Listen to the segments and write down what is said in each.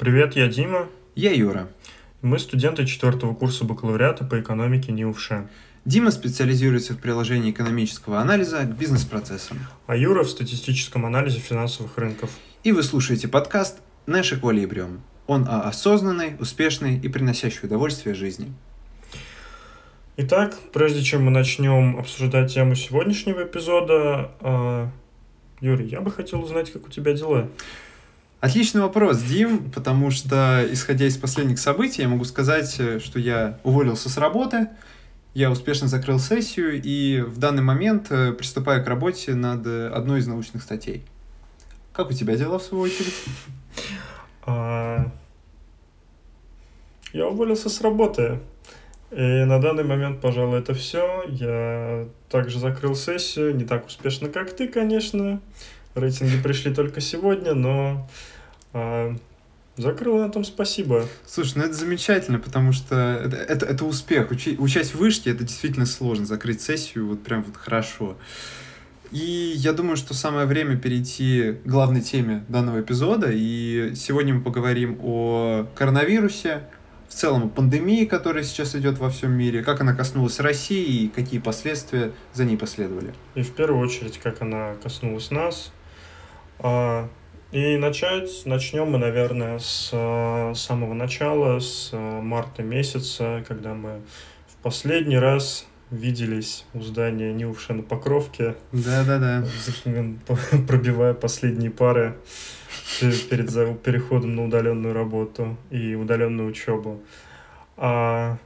Привет, я Дима. Я Юра. Мы студенты четвертого курса бакалавриата по экономике НИУШ. Дима специализируется в приложении экономического анализа к бизнес-процессам. А Юра в статистическом анализе финансовых рынков. И вы слушаете подкаст «Наш эквилибриум». Он о осознанной, успешной и приносящей удовольствие жизни. Итак, прежде чем мы начнем обсуждать тему сегодняшнего эпизода, э, Юрий, я бы хотел узнать, как у тебя дела. Отличный вопрос, Дим, потому что, исходя из последних событий, я могу сказать, э, что я уволился с работы, я успешно закрыл сессию и в данный момент э, приступаю к работе над одной из научных статей. Как у тебя дела, в свою очередь? А... Я уволился с работы. И на данный момент, пожалуй, это все. Я также закрыл сессию, не так успешно, как ты, конечно. Рейтинги пришли только сегодня, но а, закрыл на том спасибо. Слушай, ну это замечательно, потому что это, это, это успех. Учи, учась в вышке, это действительно сложно. Закрыть сессию вот прям вот хорошо. И я думаю, что самое время перейти к главной теме данного эпизода. И сегодня мы поговорим о коронавирусе, в целом о пандемии, которая сейчас идет во всем мире, как она коснулась России и какие последствия за ней последовали. И в первую очередь, как она коснулась нас. И начать начнем мы, наверное, с э, самого начала, с э, марта месяца, когда мы в последний раз виделись у здания Нилша на Покровке. Да-да-да. Пробивая последние пары перед переходом на удаленную работу и удаленную учебу. А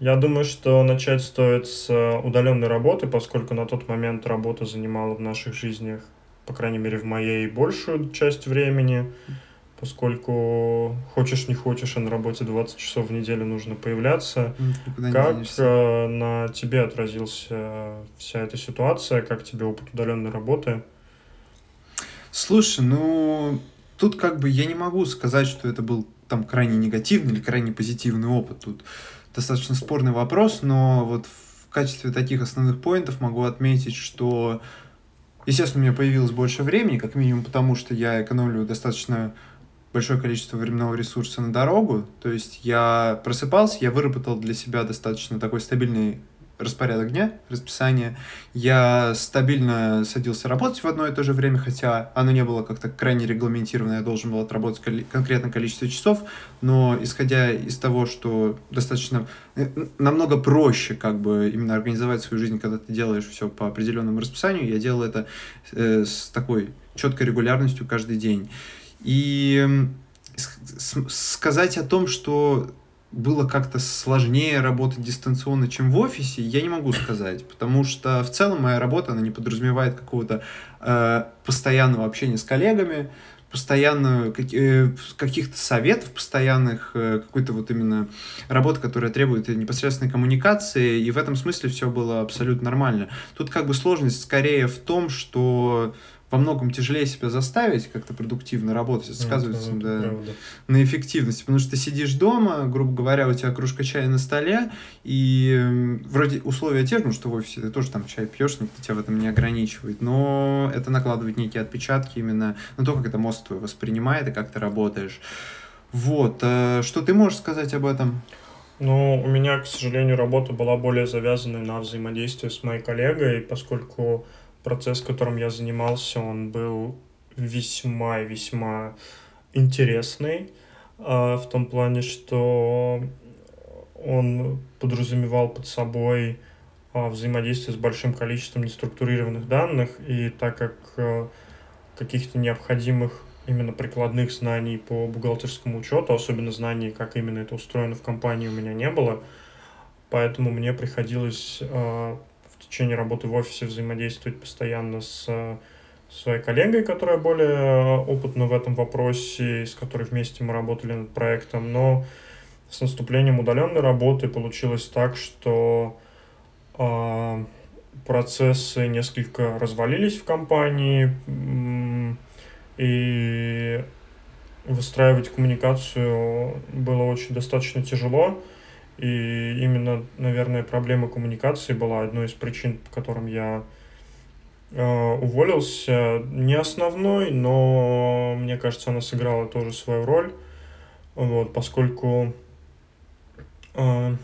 я думаю, что начать стоит с удаленной работы, поскольку на тот момент работа занимала в наших жизнях по крайней мере, в моей большую часть времени, поскольку хочешь не хочешь, а на работе 20 часов в неделю нужно появляться. Никуда как э, на тебе отразился вся эта ситуация, как тебе опыт удаленной работы? Слушай, ну тут как бы я не могу сказать, что это был там крайне негативный или крайне позитивный опыт. Тут достаточно спорный вопрос, но вот в качестве таких основных поинтов могу отметить, что Естественно, у меня появилось больше времени, как минимум потому, что я экономлю достаточно большое количество временного ресурса на дорогу. То есть я просыпался, я выработал для себя достаточно такой стабильный распорядок дня, расписание. Я стабильно садился работать в одно и то же время, хотя оно не было как-то крайне регламентировано, я должен был отработать конкретное количество часов, но исходя из того, что достаточно э, намного проще как бы именно организовать свою жизнь, когда ты делаешь все по определенному расписанию, я делал это э, с такой четкой регулярностью каждый день. И сказать о том, что было как-то сложнее работать дистанционно, чем в офисе, я не могу сказать, потому что в целом моя работа, она не подразумевает какого-то э, постоянного общения с коллегами, постоянно э, каких-то советов, постоянных э, какой-то вот именно работы, которая требует непосредственной коммуникации, и в этом смысле все было абсолютно нормально. Тут как бы сложность скорее в том, что во многом тяжелее себя заставить как-то продуктивно работать, это сказывается да, на эффективности, потому что ты сидишь дома, грубо говоря, у тебя кружка чая на столе, и вроде условия те же, ну что в офисе ты тоже там чай пьешь, никто тебя в этом не ограничивает, но это накладывает некие отпечатки именно на то, как это мозг твой воспринимает и как ты работаешь. Вот, э, что ты можешь сказать об этом? Ну, у меня, к сожалению, работа была более завязанной на взаимодействие с моей коллегой, поскольку процесс, которым я занимался, он был весьма-весьма интересный а, в том плане, что он подразумевал под собой а, взаимодействие с большим количеством неструктурированных данных, и так как а, каких-то необходимых именно прикладных знаний по бухгалтерскому учету, особенно знаний, как именно это устроено в компании, у меня не было, поэтому мне приходилось в течение работы в офисе взаимодействовать постоянно с своей коллегой, которая более опытна в этом вопросе, с которой вместе мы работали над проектом, но с наступлением удаленной работы получилось так, что э, процессы несколько развалились в компании, и выстраивать коммуникацию было очень достаточно тяжело. И именно, наверное, проблема коммуникации была одной из причин, по которым я э, уволился. Не основной, но мне кажется, она сыграла тоже свою роль. вот, поскольку э,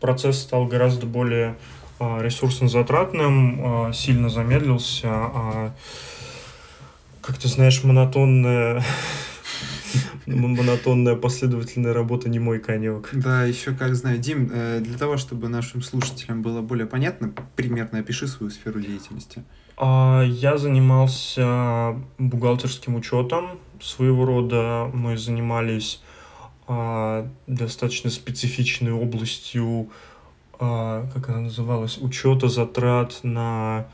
процесс стал гораздо более э, ресурсно затратным, э, сильно замедлился, а как ты знаешь, монотонная монотонная последовательная работа не мой конек. Да, еще как знаю. Дим, э, для того, чтобы нашим слушателям было более понятно, примерно опиши свою сферу деятельности. А, я занимался бухгалтерским учетом. Своего рода мы занимались а, достаточно специфичной областью, а, как она называлась, учета затрат на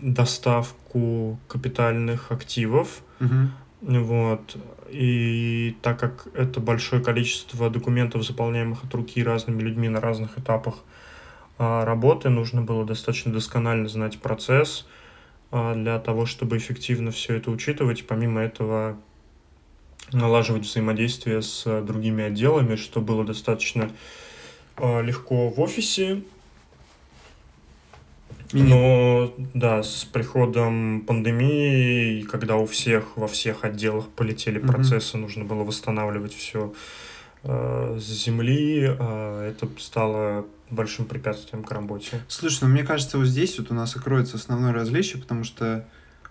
доставку капитальных активов. Угу. Вот. И так как это большое количество документов, заполняемых от руки разными людьми на разных этапах а, работы, нужно было достаточно досконально знать процесс а, для того, чтобы эффективно все это учитывать. Помимо этого, налаживать взаимодействие с другими отделами, что было достаточно а, легко в офисе, но да, с приходом пандемии, когда у всех во всех отделах полетели mm-hmm. процессы, нужно было восстанавливать все э, с земли, э, это стало большим препятствием к работе. Слушай, ну мне кажется, вот здесь вот у нас и кроется основное различие, потому что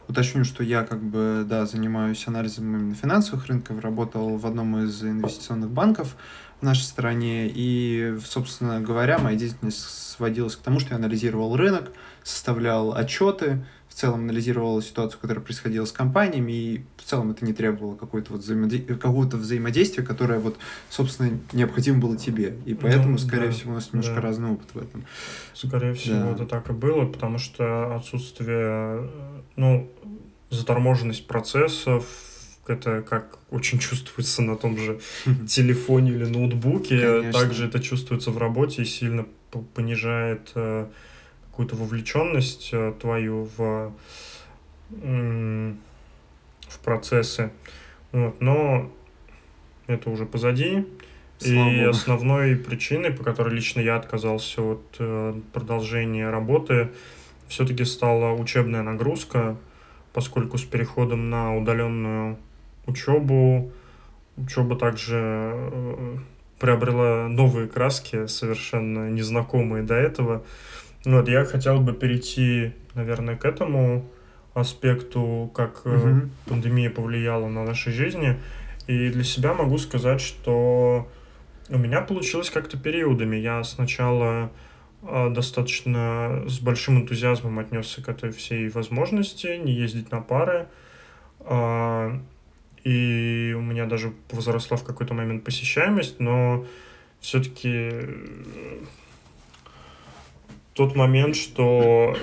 уточню, что я как бы, да, занимаюсь анализом именно финансовых рынков, работал в одном из инвестиционных банков нашей стране, и, собственно говоря, моя деятельность сводилась к тому, что я анализировал рынок, составлял отчеты, в целом анализировал ситуацию, которая происходила с компаниями, и в целом это не требовало какого-то вот взаимодействия, какого-то взаимодействия, которое вот, собственно, необходимо было тебе. И поэтому, ну, скорее да, всего, у нас немножко да. разный опыт в этом. Скорее всего, да. это так и было, потому что отсутствие, ну, заторможенность процессов, это как очень чувствуется на том же телефоне или ноутбуке, Конечно. также это чувствуется в работе и сильно понижает э, какую-то вовлеченность э, твою в, в процессы. Вот, но это уже позади. Слава и Богу. основной причиной, по которой лично я отказался от э, продолжения работы, все-таки стала учебная нагрузка, поскольку с переходом на удаленную учебу, учеба также э, приобрела новые краски, совершенно незнакомые до этого. Вот, я хотел бы перейти, наверное, к этому аспекту, как угу. пандемия повлияла на наши жизни. И для себя могу сказать, что у меня получилось как-то периодами. Я сначала э, достаточно с большим энтузиазмом отнесся к этой всей возможности не ездить на пары. Э, и у меня даже возросла в какой-то момент посещаемость, но все-таки тот момент, что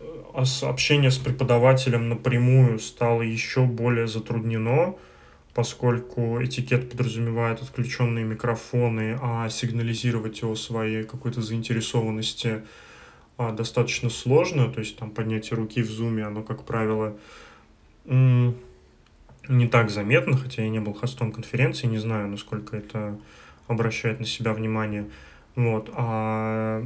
э, общение с преподавателем напрямую стало еще более затруднено, поскольку этикет подразумевает отключенные микрофоны, а сигнализировать о своей какой-то заинтересованности а, достаточно сложно, то есть там поднятие руки в зуме, оно, как правило, не так заметно, хотя я не был хостом конференции, не знаю, насколько это обращает на себя внимание. Вот. А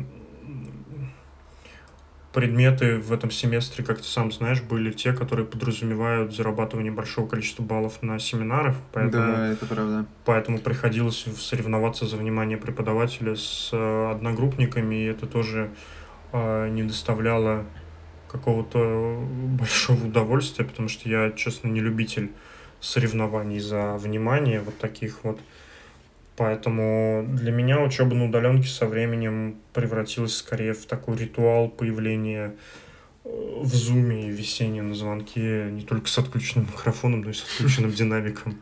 предметы в этом семестре, как ты сам знаешь, были те, которые подразумевают зарабатывание большого количества баллов на семинарах. Поэтому, да, это правда. Поэтому приходилось соревноваться за внимание преподавателя с э, одногруппниками, и это тоже э, не доставляло какого-то большого удовольствия, потому что я, честно, не любитель соревнований за внимание вот таких вот. Поэтому для меня учеба на удаленке со временем превратилась скорее в такой ритуал появления э, в зуме и висения на звонке не только с отключенным микрофоном, но и с отключенным динамиком.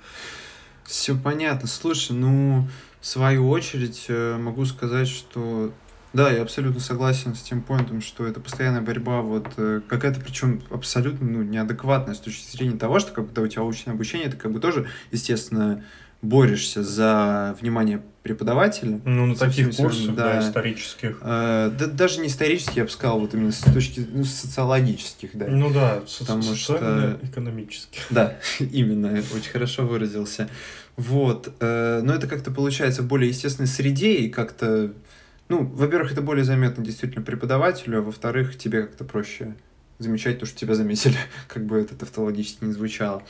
Все понятно. Слушай, ну, в свою очередь э, могу сказать, что да, я абсолютно согласен с тем поинтом, что это постоянная борьба, вот э, какая-то, причем абсолютно ну, неадекватная с точки зрения того, что когда у тебя очное обучение, ты как бы тоже, естественно, борешься за внимание преподавателя. Ну, на таких курсах, да, да, исторических. Э, да, даже не исторических, я бы сказал, вот именно с точки ну, социологических, да. Ну да, потому что экономических. Да, именно, очень хорошо выразился. Вот, э, но это как-то получается в более естественной среде и как-то, ну, во-первых, это более заметно действительно преподавателю, а во-вторых, тебе как-то проще замечать то, что тебя заметили, как бы это тавтологически не звучало.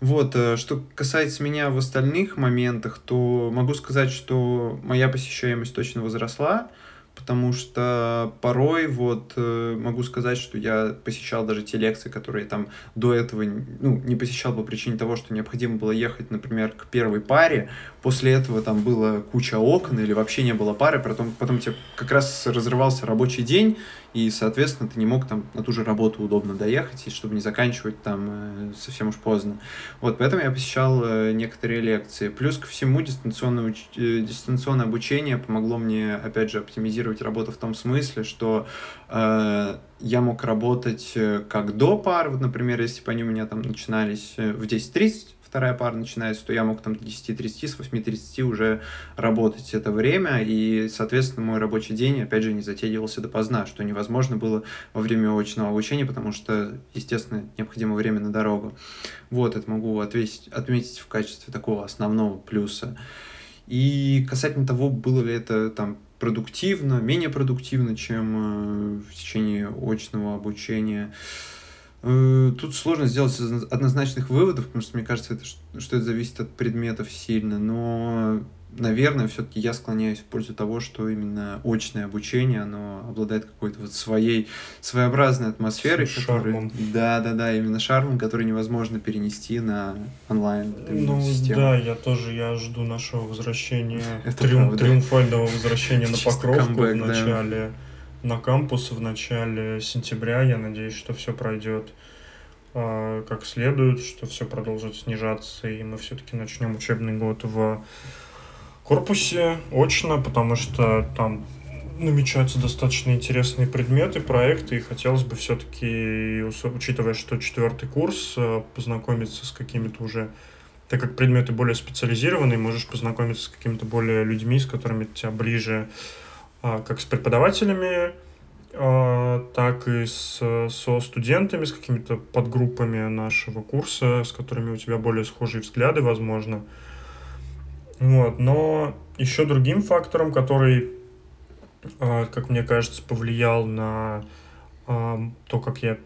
Вот, э, что касается меня в остальных моментах, то могу сказать, что моя посещаемость точно возросла потому что порой вот э, могу сказать, что я посещал даже те лекции, которые там до этого ну, не посещал по причине того, что необходимо было ехать, например, к первой паре, после этого там было куча окон или вообще не было пары, потом, потом тебе как раз разрывался рабочий день, и, соответственно, ты не мог там на ту же работу удобно доехать, и чтобы не заканчивать там э, совсем уж поздно. Вот, поэтому я посещал э, некоторые лекции. Плюс ко всему дистанционное, уч... Э, дистанционное обучение помогло мне, опять же, оптимизировать работу в том смысле, что э, я мог работать как до пар, вот, например, если бы они у меня там начинались в 10.30, вторая пара начинается, то я мог там до 10.30, с 8.30 уже работать это время, и, соответственно, мой рабочий день, опять же, не затягивался допоздна, что невозможно было во время очного обучения, потому что, естественно, необходимо время на дорогу. Вот, это могу ответить, отметить в качестве такого основного плюса. И касательно того, было ли это там продуктивно, менее продуктивно, чем э, в течение очного обучения, тут сложно сделать однозначных выводов, потому что мне кажется, это, что это зависит от предметов сильно, но, наверное, все-таки я склоняюсь в пользу того, что именно очное обучение, оно обладает какой-то вот своей своеобразной атмосферой. Шармом. Который, да, да, да, именно шармом, который невозможно перенести на онлайн ну, систему. Да, я тоже, я жду нашего возвращения, триум, триумфального возвращения на Покровку в начале. Да на кампус в начале сентября. Я надеюсь, что все пройдет э, как следует, что все продолжит снижаться, и мы все-таки начнем учебный год в корпусе очно, потому что там намечаются достаточно интересные предметы, проекты, и хотелось бы все-таки, учитывая, что четвертый курс, э, познакомиться с какими-то уже так как предметы более специализированные, можешь познакомиться с какими-то более людьми, с которыми тебя ближе а, как с преподавателями, а, так и с, со студентами, с какими-то подгруппами нашего курса, с которыми у тебя более схожие взгляды, возможно. Вот. Но еще другим фактором, который, а, как мне кажется, повлиял на то, как я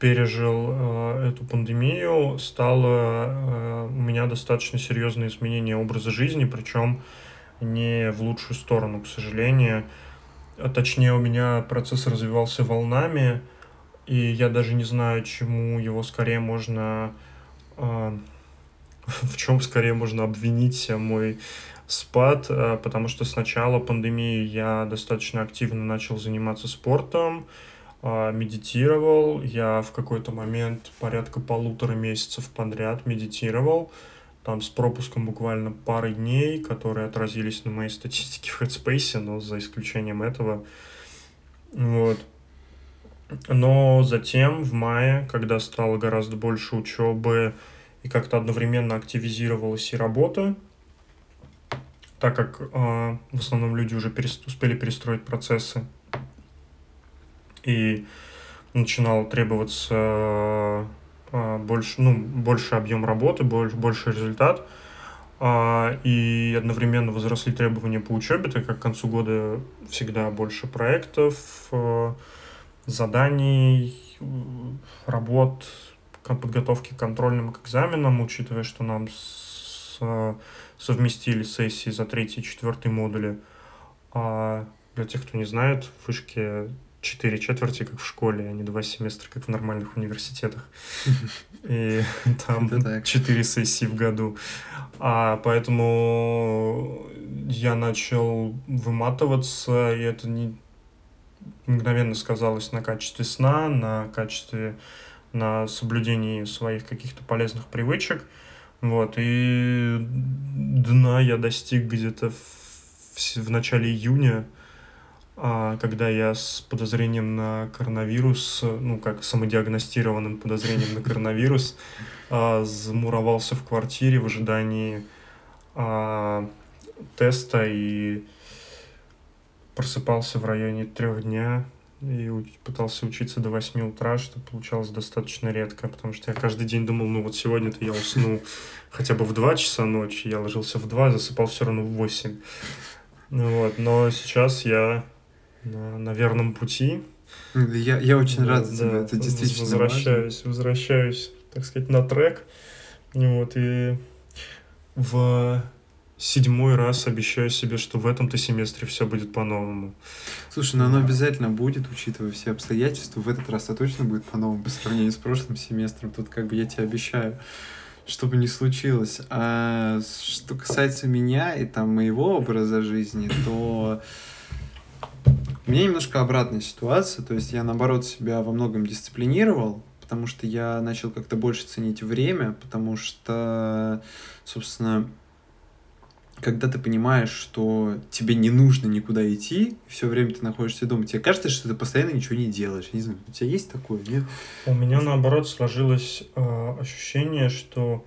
пережил эту пандемию, стало у меня достаточно серьезное изменение образа жизни, причем не в лучшую сторону, к сожалению. А точнее, у меня процесс развивался волнами, и я даже не знаю, чему его скорее можно... Э, в чем скорее можно обвинить мой спад, э, потому что с начала пандемии я достаточно активно начал заниматься спортом, э, медитировал. Я в какой-то момент порядка полутора месяцев подряд медитировал там с пропуском буквально пары дней, которые отразились на моей статистике в Headspace, но за исключением этого. Вот. Но затем, в мае, когда стало гораздо больше учебы и как-то одновременно активизировалась и работа, так как э, в основном люди уже перес успели перестроить процессы, и начинал требоваться больше, ну, больше объем работы, больше, больше результат, а, и одновременно возросли требования по учебе, так как к концу года всегда больше проектов, а, заданий, работ, подготовки к контрольным к экзаменам, учитывая, что нам с, совместили сессии за третий и четвертый модули. А для тех, кто не знает, в вышке четыре четверти, как в школе, а не два семестра, как в нормальных университетах. И там четыре сессии в году. А поэтому я начал выматываться, и это не мгновенно сказалось на качестве сна, на качестве, на соблюдении своих каких-то полезных привычек. Вот, и дна я достиг где-то в, в начале июня, когда я с подозрением на коронавирус, ну, как самодиагностированным подозрением на коронавирус, а, замуровался в квартире в ожидании а, теста и просыпался в районе трех дня и пытался учиться до 8 утра, что получалось достаточно редко, потому что я каждый день думал, ну вот сегодня-то я усну хотя бы в 2 часа ночи, я ложился в 2, засыпал все равно в 8. Вот, но сейчас я на, на верном пути. Я, я очень да, рад за тебя, это действительно Возвращаюсь, важно. возвращаюсь, так сказать, на трек. Вот, и в седьмой раз обещаю себе, что в этом-то семестре все будет по-новому. Слушай, ну оно обязательно будет, учитывая все обстоятельства. В этот раз это точно будет по-новому по сравнению с прошлым семестром. Тут как бы я тебе обещаю, что бы ни случилось. А что касается меня и там моего образа жизни, то у меня немножко обратная ситуация. То есть я, наоборот, себя во многом дисциплинировал, потому что я начал как-то больше ценить время, потому что, собственно, когда ты понимаешь, что тебе не нужно никуда идти, все время ты находишься дома, тебе кажется, что ты постоянно ничего не делаешь. Не знаю, у тебя есть такое, нет? У меня наоборот сложилось э, ощущение, что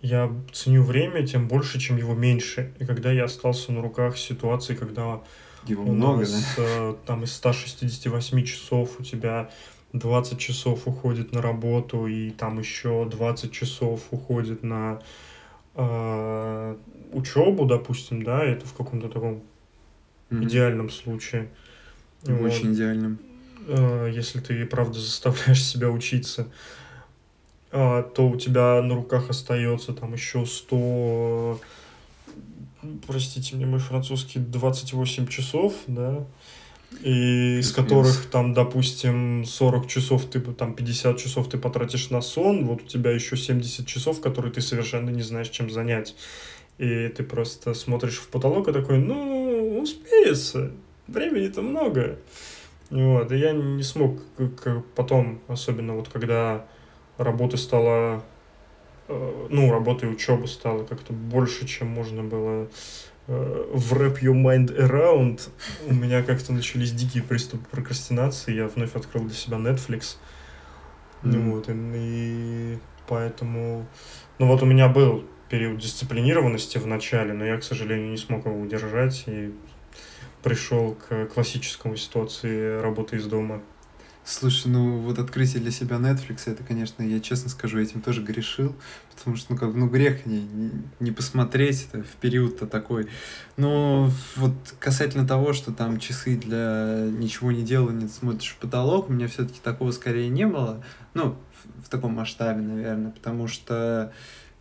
я ценю время тем больше, чем его меньше. И когда я остался на руках ситуации, когда его у много, нас, да? э, там из 168 часов у тебя 20 часов уходит на работу, и там еще 20 часов уходит на э, учебу, допустим, да, это в каком-то таком mm-hmm. идеальном случае. Очень вот. идеальном. Э, если ты, правда, заставляешь себя учиться, э, то у тебя на руках остается там еще 100 простите мне мой французский, 28 часов, да, и из которых там, допустим, 40 часов ты, там 50 часов ты потратишь на сон, вот у тебя еще 70 часов, которые ты совершенно не знаешь, чем занять. И ты просто смотришь в потолок и такой, ну, успеется, времени-то много. Вот, и я не смог потом, особенно вот когда работы стало, ну, работы и учебы стало как-то больше, чем можно было Э, в Wrap Your Mind Around у меня как-то начались дикие приступы прокрастинации. Я вновь открыл для себя Netflix. Mm. Вот, и, и поэтому... Ну вот у меня был период дисциплинированности в начале, но я, к сожалению, не смог его удержать и пришел к классическому ситуации работы из дома. Слушай, ну вот открытие для себя Netflix, это, конечно, я честно скажу, этим тоже грешил, потому что, ну как, ну грех не, не посмотреть это в период-то такой. Но вот касательно того, что там часы для ничего не делания, смотришь в потолок, у меня все-таки такого скорее не было, ну, в, в таком масштабе, наверное, потому что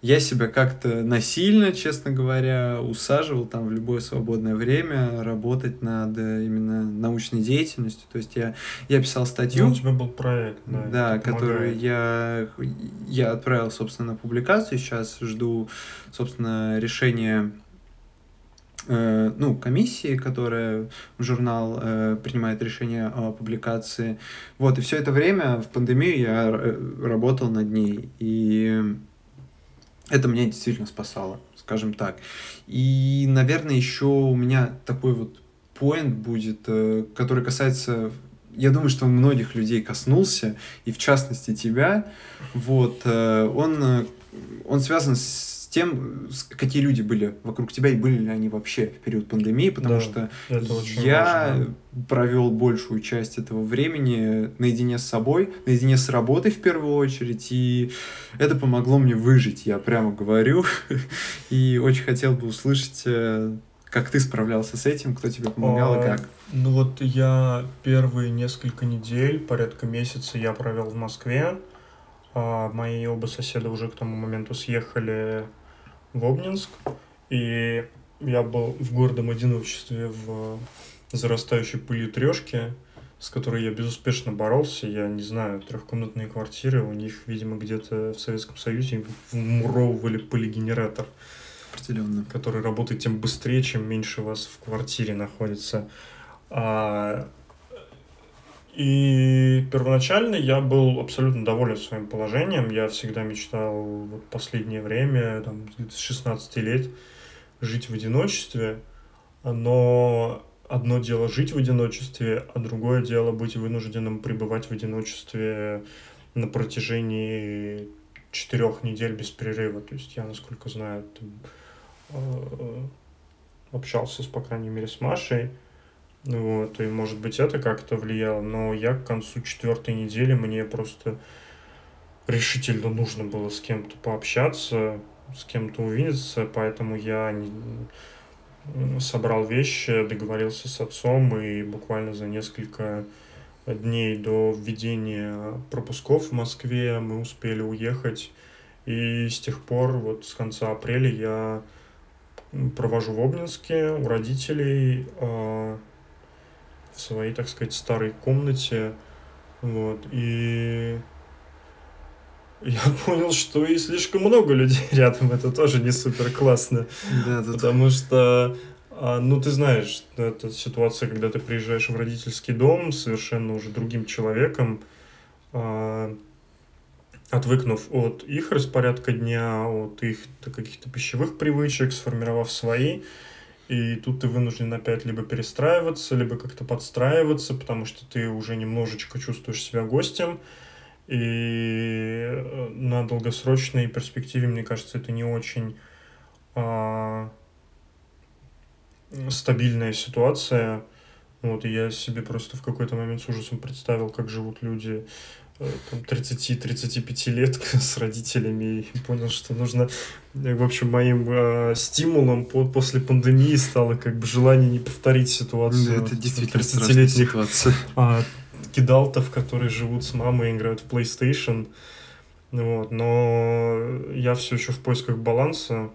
я себя как-то насильно, честно говоря, усаживал там в любое свободное время работать над э, именно научной деятельностью. То есть я, я писал статью. Ну, у тебя был проект, да. Да, который я, я отправил, собственно, на публикацию. Сейчас жду, собственно, решения э, ну, комиссии, которая в журнал э, принимает решение о публикации. Вот, и все это время в пандемию я э, работал над ней. И это меня действительно спасало, скажем так. И, наверное, еще у меня такой вот поинт будет, э, который касается я думаю, что многих людей коснулся, и в частности тебя. Вот, э, он, э, он связан с тем, какие люди были вокруг тебя и были ли они вообще в период пандемии, потому да, что я важно. провел большую часть этого времени наедине с собой, наедине с работой в первую очередь, и это помогло мне выжить, я прямо говорю, и очень хотел бы услышать, э, как ты справлялся с этим, кто тебе помогал а, и как. Ну вот я первые несколько недель, порядка месяца я провел в Москве, а мои оба соседа уже к тому моменту съехали в Обнинск, и я был в гордом одиночестве в зарастающей пылью трешке, с которой я безуспешно боролся. Я не знаю, трехкомнатные квартиры, у них, видимо, где-то в Советском Союзе вмуровывали пылегенератор. Определенно. Который работает тем быстрее, чем меньше вас в квартире находится. А и первоначально я был абсолютно доволен своим положением. Я всегда мечтал вот последнее время, там, с 16 лет, жить в одиночестве. Но одно дело жить в одиночестве, а другое дело быть вынужденным пребывать в одиночестве на протяжении четырех недель без перерыва. То есть я, насколько знаю, там, э, общался, с, по крайней мере, с Машей, вот, и может быть это как-то влияло, но я к концу четвертой недели мне просто решительно нужно было с кем-то пообщаться, с кем-то увидеться, поэтому я не... собрал вещи, договорился с отцом, и буквально за несколько дней до введения пропусков в Москве мы успели уехать. И с тех пор, вот с конца апреля я провожу в Обнинске у родителей э, в своей, так сказать, старой комнате. Вот. И я понял, что и слишком много людей рядом, это тоже не супер классно. Да. Потому что, а, ну, ты знаешь, это ситуация, когда ты приезжаешь в родительский дом совершенно уже другим человеком, а, отвыкнув от их распорядка дня, от их каких-то пищевых привычек, сформировав свои, и тут ты вынужден опять либо перестраиваться, либо как-то подстраиваться, потому что ты уже немножечко чувствуешь себя гостем, и э, на долгосрочной перспективе, мне кажется, это не очень а, стабильная ситуация. Вот, и я себе просто в какой-то момент с ужасом представил, как живут люди 30-35 лет с родителями и понял, что нужно... В общем, моим э, стимулом по после пандемии стало как бы желание не повторить ситуацию. Да, это действительно 30 ситуация. А, кидалтов, которые живут с мамой и играют в PlayStation. Вот, но я все еще в поисках баланса.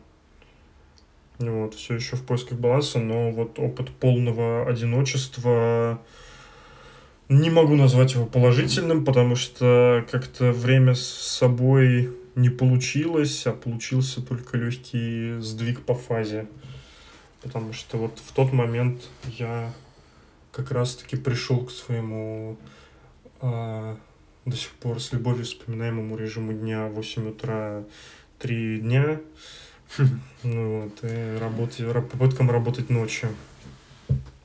Вот, все еще в поисках баланса, но вот опыт полного одиночества не могу назвать его положительным, потому что как-то время с собой не получилось, а получился только легкий сдвиг по фазе. Потому что вот в тот момент я как раз-таки пришел к своему а, до сих пор с любовью вспоминаемому режиму дня 8 утра 3 дня. Ну вот, и попыткам работать ночью.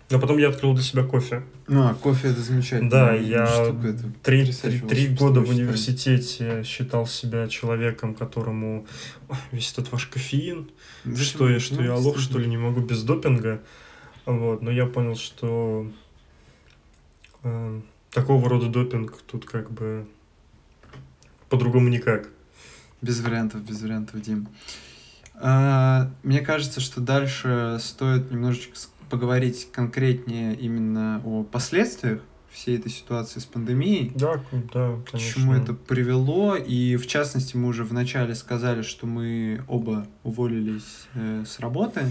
А потом я открыл для себя кофе. Ну, а кофе это замечательно. Да, я три, три, три года в университете считал себя человеком, которому весь этот ваш кофеин, что я, что я лох, что ли, не могу без допинга. Вот, но я понял, что э, такого рода допинг тут как бы по-другому никак. Без вариантов, без вариантов, Дим. А, мне кажется, что дальше стоит немножечко поговорить конкретнее именно о последствиях всей этой ситуации с пандемией. Да, да, конечно. К чему это привело. И в частности, мы уже вначале сказали, что мы оба уволились э, с работы.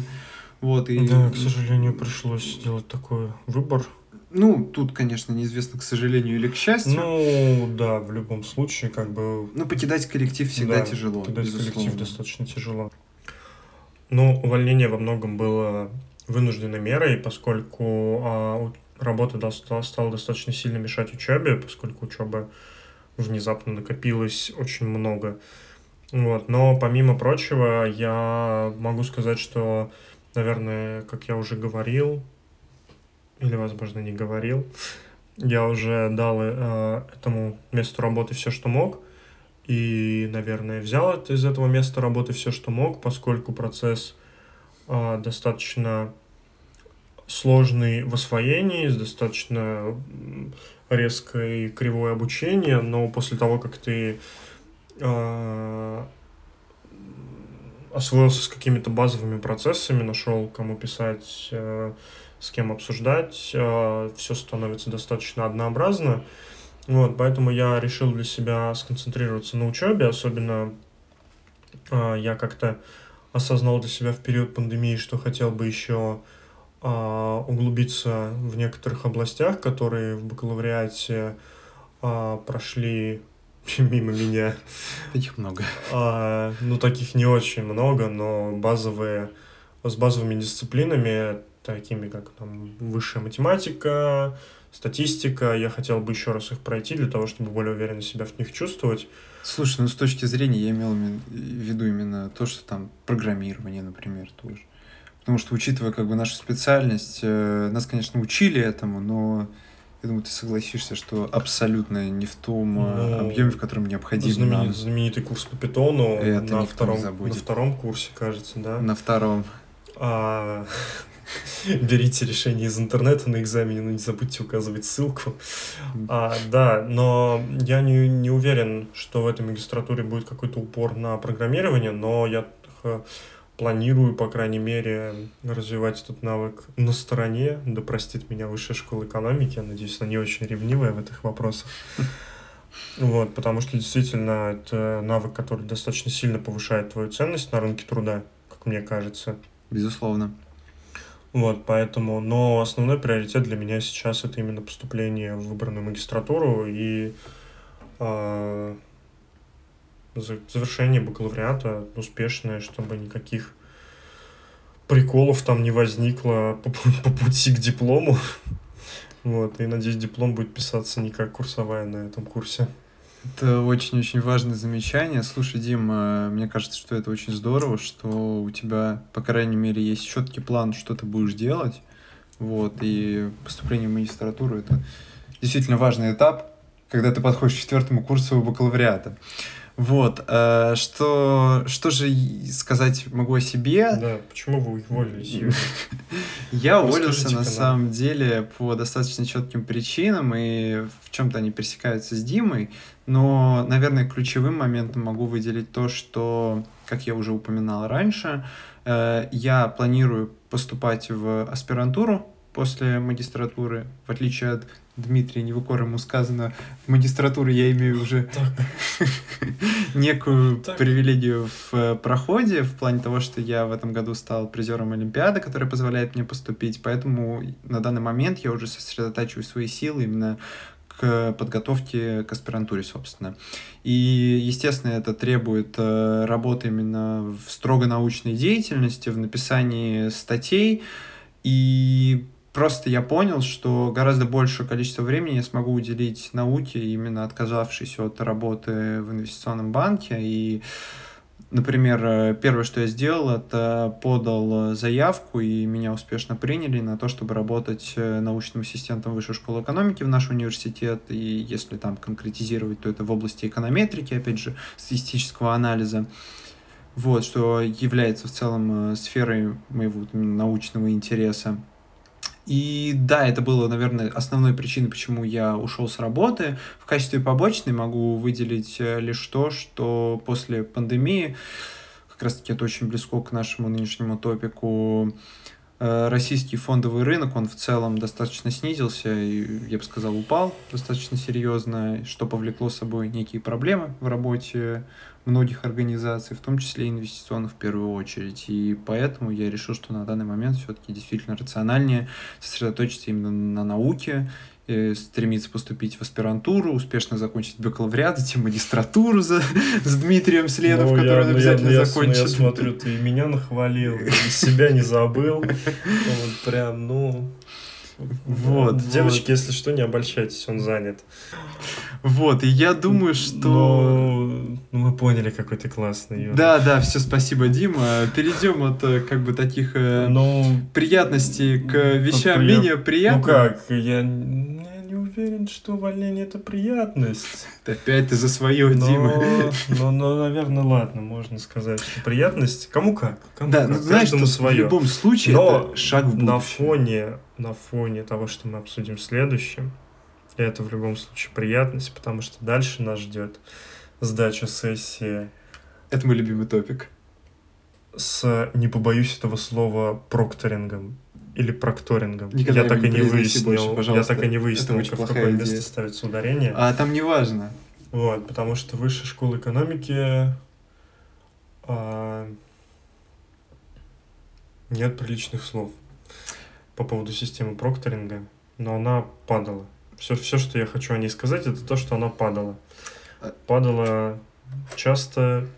Вот, и... Да, к сожалению, пришлось сделать такой выбор. Ну, тут, конечно, неизвестно, к сожалению или к счастью. Ну, да, в любом случае, как бы... Ну, покидать коллектив всегда да, тяжело, покидать безусловно. коллектив достаточно тяжело. Но увольнение во многом было вынужденной мерой, поскольку а, работа стала достаточно сильно мешать учебе, поскольку учеба внезапно накопилось очень много. Вот. Но помимо прочего, я могу сказать, что, наверное, как я уже говорил, или, возможно, не говорил. Я уже дал э, этому месту работы все, что мог, и, наверное, взял из этого места работы все, что мог, поскольку процесс э, достаточно сложный в освоении, с достаточно резкой кривой обучения, но после того, как ты э, освоился с какими-то базовыми процессами, нашел, кому писать э, с кем обсуждать, э, все становится достаточно однообразно. Вот, поэтому я решил для себя сконцентрироваться на учебе, особенно э, я как-то осознал для себя в период пандемии, что хотел бы еще углубиться в некоторых областях, которые в бакалавриате прошли мимо меня. Таких много. А, ну, таких не очень много, но базовые, с базовыми дисциплинами такими как там высшая математика, статистика. Я хотел бы еще раз их пройти для того, чтобы более уверенно себя в них чувствовать. Слушай, ну с точки зрения я имел в виду именно то, что там программирование, например, тоже. Потому что, учитывая как бы нашу специальность, э, нас, конечно, учили этому, но я думаю, ты согласишься, что абсолютно не в том э, ну, объеме, в котором необходимо знаменит, нам. Знаменитый курс по питону Это на, втором, на втором курсе, кажется, да? На втором. А, берите решение из интернета на экзамене, но не забудьте указывать ссылку. А, да, но я не, не уверен, что в этой магистратуре будет какой-то упор на программирование, но я планирую, по крайней мере, развивать этот навык на стороне. Да простит меня высшая школа экономики. Я надеюсь, она не очень ревнивая в этих вопросах. Вот, потому что действительно это навык, который достаточно сильно повышает твою ценность на рынке труда, как мне кажется. Безусловно. Вот, поэтому, но основной приоритет для меня сейчас это именно поступление в выбранную магистратуру и э, завершение бакалавриата успешное, чтобы никаких приколов там не возникло по, по пути к диплому. Вот, и надеюсь, диплом будет писаться не как курсовая на этом курсе. Это очень-очень важное замечание. Слушай, Дим, э, мне кажется, что это очень здорово, что у тебя, по крайней мере, есть четкий план, что ты будешь делать. Вот, и поступление в магистратуру — это действительно важный этап, когда ты подходишь к четвертому курсу бакалавриата. Вот, э, что, что же сказать могу о себе? Да, почему вы уволились? Я уволился на самом деле по достаточно четким причинам, и в чем-то они пересекаются с Димой, но, наверное, ключевым моментом могу выделить то, что, как я уже упоминал раньше, э, я планирую поступать в аспирантуру после магистратуры, в отличие от Дмитрия Невукора, ему сказано, в магистратуре я имею уже некую так. привилегию в э, проходе, в плане того, что я в этом году стал призером Олимпиады, которая позволяет мне поступить, поэтому на данный момент я уже сосредотачиваю свои силы именно к подготовке к аспирантуре, собственно. И, естественно, это требует э, работы именно в строго научной деятельности, в написании статей, и просто я понял, что гораздо большее количество времени я смогу уделить науке, именно отказавшись от работы в инвестиционном банке. И, например, первое, что я сделал, это подал заявку, и меня успешно приняли на то, чтобы работать научным ассистентом Высшей школы экономики в наш университет. И если там конкретизировать, то это в области эконометрики, опять же, статистического анализа. Вот, что является в целом сферой моего научного интереса. И да, это было, наверное, основной причиной, почему я ушел с работы. В качестве побочной могу выделить э, лишь то, что после пандемии, как раз-таки это очень близко к нашему нынешнему топику, э, российский фондовый рынок, он в целом достаточно снизился, и, я бы сказал, упал достаточно серьезно, что повлекло с собой некие проблемы в работе многих организаций, в том числе инвестиционных в первую очередь. И поэтому я решил, что на данный момент все-таки действительно рациональнее сосредоточиться именно на науке, стремиться поступить в аспирантуру, успешно закончить бакалавриат, затем магистратуру за, с Дмитрием Следов, ну, который я, он обязательно я, закончит. Я, я смотрю, ты меня нахвалил, себя не забыл. Вот прям, ну... Вот, Девочки, если что, не обольщайтесь, он занят. Вот, и я думаю, что... Ну, ну мы поняли, какой ты классный. Юра. Да, да, все, спасибо, Дима. Перейдем от э, как бы таких э, ну, приятностей к вещам при... менее приятным. Ну как, я, не уверен, что увольнение это приятность. Опять ты за свое, но, Дима. Ну, ну, наверное, ладно, можно сказать, что приятность. Кому как? Кому да, как? ну знаешь, что свое. в любом случае но это шаг в будущее. На фоне, на фоне того, что мы обсудим следующем, и это в любом случае приятность, потому что дальше нас ждет сдача сессии. Это мой любимый топик. С, не побоюсь этого слова, прокторингом или прокторингом. Никогда я так и не выяснил. Больше, я так и не выяснил, в какое идея. место ставится ударение. А там не важно. Вот, потому что высшая школа экономики а, нет приличных слов по поводу системы прокторинга, но она падала. Все, все, что я хочу о ней сказать, это то, что она падала. А падала часто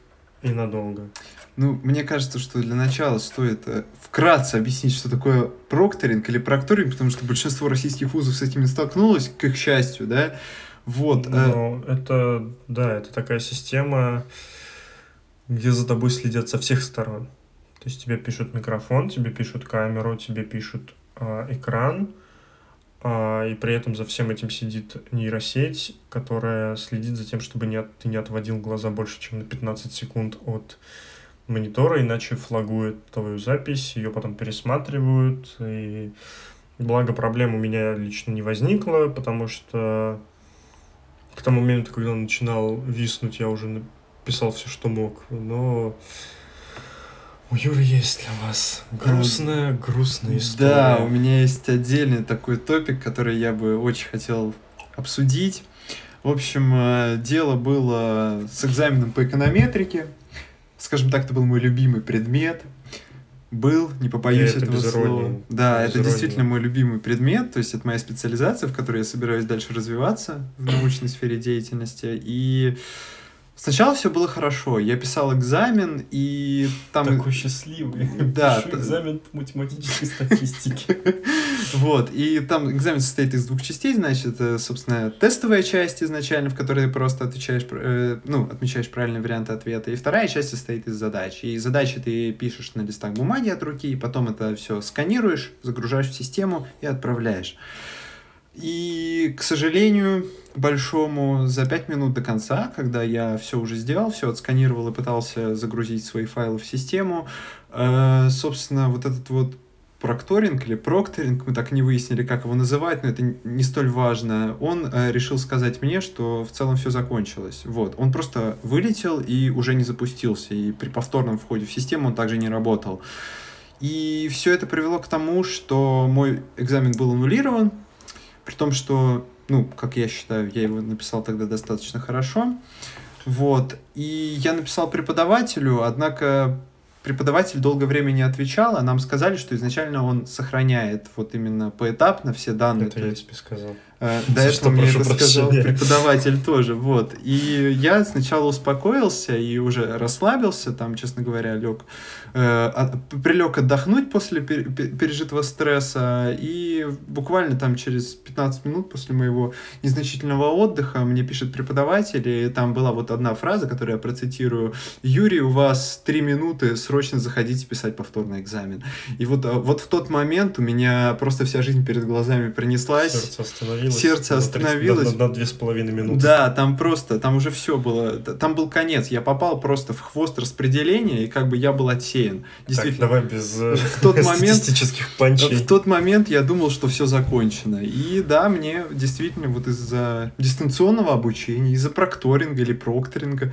и надолго. Ну, мне кажется, что для начала стоит э, вкратце объяснить, что такое прокторинг или прокторинг, потому что большинство российских вузов с этим не столкнулось, к их счастью, да. Вот. Ну, это, да, это такая система, где за тобой следят со всех сторон. То есть тебе пишут микрофон, тебе пишут камеру, тебе пишут экран, а, и при этом за всем этим сидит нейросеть, которая следит за тем, чтобы не от, ты не отводил глаза больше, чем на 15 секунд от монитора, иначе флагует твою запись, ее потом пересматривают, и благо проблем у меня лично не возникло, потому что к тому моменту, когда он начинал виснуть, я уже написал все, что мог, но у Юры есть для вас грустная, грустная история. Да, у меня есть отдельный такой топик, который я бы очень хотел обсудить. В общем, э, дело было с экзаменом по эконометрике. Скажем так, это был мой любимый предмет. Был, не побоюсь это этого без слова. иронии. Да, Без это иронии. действительно мой любимый предмет, то есть это моя специализация, в которой я собираюсь дальше развиваться в научной сфере деятельности. И сначала все было хорошо. Я писал экзамен, и там... Такой счастливый. Да, Пишу экзамен по математической статистике. Вот, и там экзамен состоит из двух частей, значит, э, собственно, тестовая часть изначально, в которой ты просто отвечаешь, э, ну, отмечаешь правильные варианты ответа, и вторая часть состоит из задач. И задачи ты пишешь на листах бумаги от руки, и потом это все сканируешь, загружаешь в систему и отправляешь. И, к сожалению, большому, за пять минут до конца, когда я все уже сделал, все отсканировал и пытался загрузить свои файлы в систему, э, собственно, вот этот вот прокторинг или прокторинг, мы так и не выяснили, как его называть, но это не столь важно. Он э, решил сказать мне, что в целом все закончилось. Вот. Он просто вылетел и уже не запустился. И при повторном входе в систему он также не работал. И все это привело к тому, что мой экзамен был аннулирован, при том, что, ну, как я считаю, я его написал тогда достаточно хорошо. Вот. И я написал преподавателю, однако преподаватель долгое время не отвечал, а нам сказали, что изначально он сохраняет вот именно поэтапно все данные. Это то я тебе сказал. Э, до За этого что мне это сказал преподаватель тоже, вот. И я сначала успокоился и уже расслабился, там, честно говоря, лег, прилег отдохнуть после пер- пе- пережитого стресса, и буквально там через 15 минут после моего незначительного отдыха мне пишет преподаватель, и там была вот одна фраза, которую я процитирую. «Юрий, у вас три минуты, срочно заходите писать повторный экзамен». И вот, э, вот в тот момент у меня просто вся жизнь перед глазами пронеслась. Сердце остановилось. Сердце на 30 остановилось. На, на две с половиной минуты. Да, там просто, там уже все было, там был конец, я попал просто в хвост распределения, и как бы я был отсеян. Так, Действительно, давай без э, В тот момент- статистических панчей. в тот момент я думал, что все закончено. И да, мне действительно вот из-за дистанционного обучения, из-за прокторинга или прокторинга,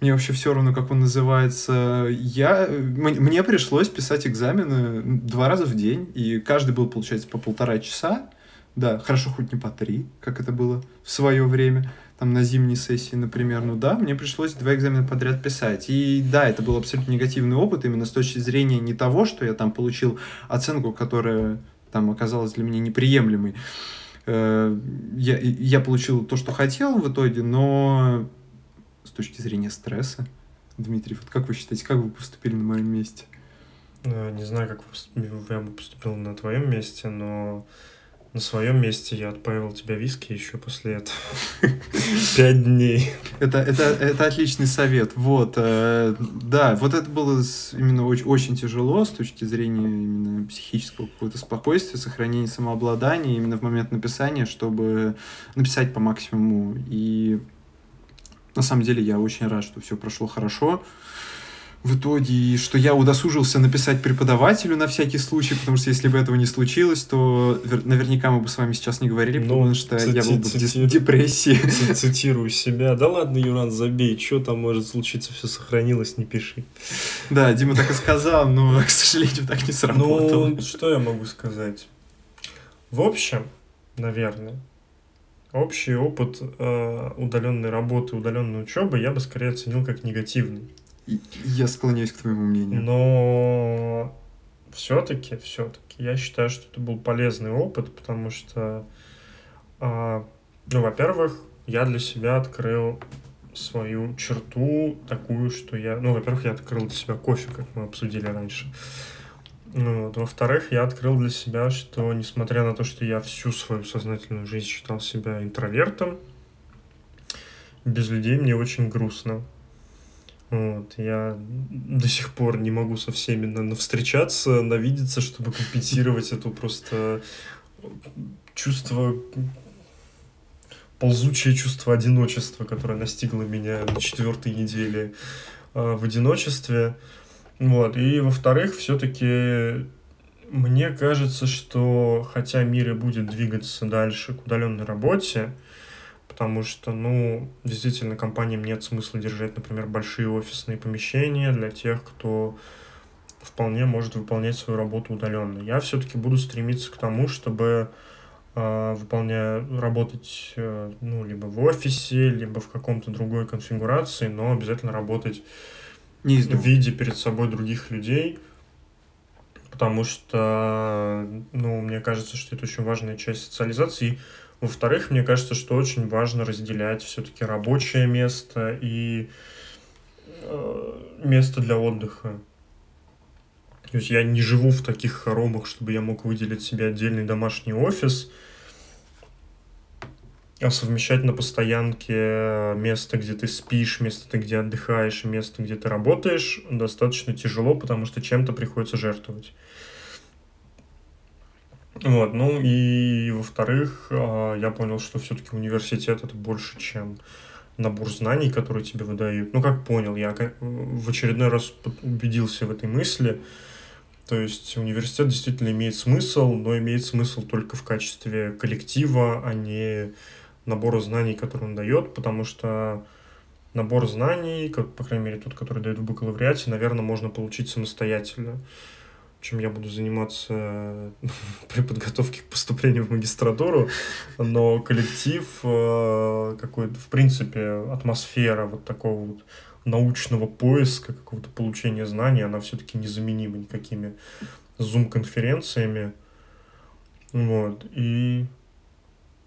мне вообще все равно, как он называется, я, м- мне пришлось писать экзамены два раза в день, и каждый был, получается, по полтора часа. Да, хорошо хоть не по три, как это было в свое время, там на зимней сессии, например. Ну да, мне пришлось два экзамена подряд писать. И да, это был абсолютно негативный опыт именно с точки зрения не того, что я там получил оценку, которая там оказалась для меня неприемлемой. Э, Я, я получил то, что хотел в итоге, но с точки зрения стресса, Дмитрий, вот как вы считаете, как вы поступили на моем месте? Э, Не знаю, как я бы поступил на твоем месте, но на своем месте я отпаивал тебя виски еще после этого. Пять дней. Это, это, это отличный совет. Вот, э, да, вот это было именно очень, очень тяжело с точки зрения именно психического какого-то спокойствия, сохранения самообладания именно в момент написания, чтобы написать по максимуму. И на самом деле я очень рад, что все прошло хорошо. В итоге, и что я удосужился написать преподавателю на всякий случай, потому что если бы этого не случилось, то вер- наверняка мы бы с вами сейчас не говорили, Ну, потому что я был бы в цити- депрессии. Ц- Цитирую себя. Да ладно, Юран, забей. Что там может случиться? Все сохранилось, не пиши. Да, Дима так и сказал, но, к сожалению, так не сработало. Ну, что я могу сказать? В общем, наверное, общий опыт удаленной работы, удаленной учебы я бы скорее оценил как негативный. Я склоняюсь к твоему мнению. Но все-таки, все-таки, я считаю, что это был полезный опыт, потому что, а, ну, во-первых, я для себя открыл свою черту такую, что я, ну, во-первых, я открыл для себя кофе, как мы обсудили раньше. Ну, вот. Во-вторых, я открыл для себя, что несмотря на то, что я всю свою сознательную жизнь считал себя интровертом, без людей мне очень грустно. Вот, я до сих пор не могу со всеми на, встречаться, навидеться, чтобы компенсировать это просто чувство, ползучее чувство одиночества, которое настигло меня на четвертой неделе э, в одиночестве. Вот, и во-вторых, все-таки мне кажется, что хотя мир и будет двигаться дальше к удаленной работе, потому что, ну, действительно, компаниям нет смысла держать, например, большие офисные помещения для тех, кто вполне может выполнять свою работу удаленно. Я все-таки буду стремиться к тому, чтобы а, выполняя, работать, э, ну, либо в офисе, либо в каком-то другой конфигурации, но обязательно работать Не видя перед собой других людей, потому что, ну, мне кажется, что это очень важная часть социализации. И, во-вторых, мне кажется, что очень важно разделять все-таки рабочее место и э, место для отдыха. То есть я не живу в таких хоромах, чтобы я мог выделить себе отдельный домашний офис, а совмещать на постоянке место, где ты спишь, место, где отдыхаешь, место, где ты работаешь, достаточно тяжело, потому что чем-то приходится жертвовать. Вот, ну и во-вторых, а, я понял, что все-таки университет это больше, чем набор знаний, которые тебе выдают. Ну, как понял, я в очередной раз убедился в этой мысли, то есть университет действительно имеет смысл, но имеет смысл только в качестве коллектива, а не набора знаний, который он дает, потому что набор знаний, как, по крайней мере, тот, который дает в бакалавриате, наверное, можно получить самостоятельно чем я буду заниматься при подготовке к поступлению в магистратуру, но коллектив, э, какой-то, в принципе, атмосфера вот такого вот научного поиска, какого-то получения знаний, она все-таки незаменима никакими зум-конференциями. Вот. И,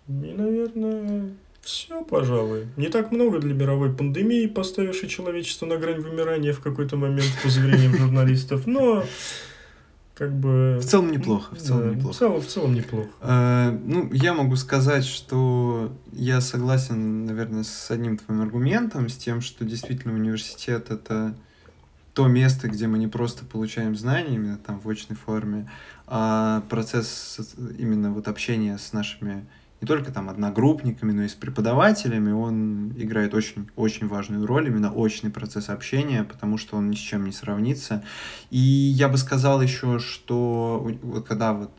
и, наверное, все, пожалуй. Не так много для мировой пандемии, поставившей человечество на грань вымирания в какой-то момент по заверениям журналистов, но как бы... В целом неплохо, в целом да, неплохо. В целом, в целом неплохо. Э, ну, я могу сказать, что я согласен, наверное, с одним твоим аргументом, с тем, что действительно университет — это то место, где мы не просто получаем знания именно там в очной форме, а процесс именно вот общения с нашими не только там одногруппниками, но и с преподавателями, он играет очень-очень важную роль, именно очный процесс общения, потому что он ни с чем не сравнится. И я бы сказал еще, что вот когда вот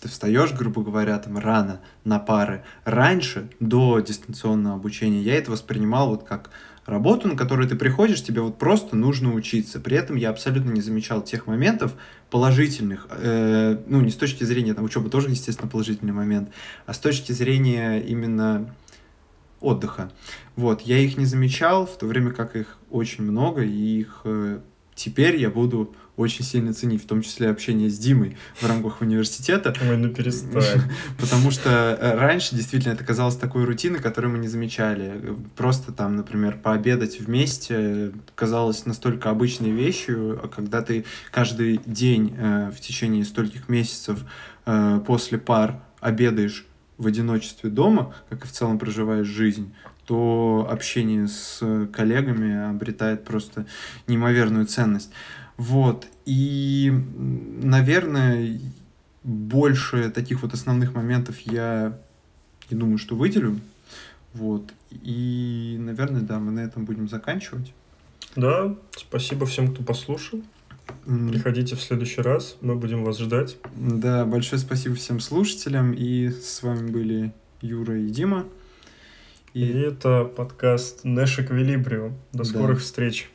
ты встаешь, грубо говоря, там рано на пары, раньше, до дистанционного обучения, я это воспринимал вот как работу, на которую ты приходишь, тебе вот просто нужно учиться. При этом я абсолютно не замечал тех моментов положительных, э, ну, не с точки зрения, там, учеба тоже, естественно, положительный момент, а с точки зрения именно отдыха. Вот, я их не замечал, в то время как их очень много, и их э, теперь я буду очень сильно ценить, в том числе общение с Димой в рамках университета. Ой, ну перестань. Потому что э, раньше действительно это казалось такой рутиной, которую мы не замечали. Просто там, например, пообедать вместе казалось настолько обычной вещью, а когда ты каждый день э, в течение стольких месяцев э, после пар обедаешь в одиночестве дома, как и в целом проживаешь жизнь, то общение с коллегами обретает просто неимоверную ценность. Вот. И, наверное, больше таких вот основных моментов я не думаю, что выделю. Вот. И, наверное, да, мы на этом будем заканчивать. Да, спасибо всем, кто послушал. Приходите в следующий раз, мы будем вас ждать. Да, большое спасибо всем слушателям. И с вами были Юра и Дима. И, это подкаст Нэш Эквилибрио. До скорых да. встреч.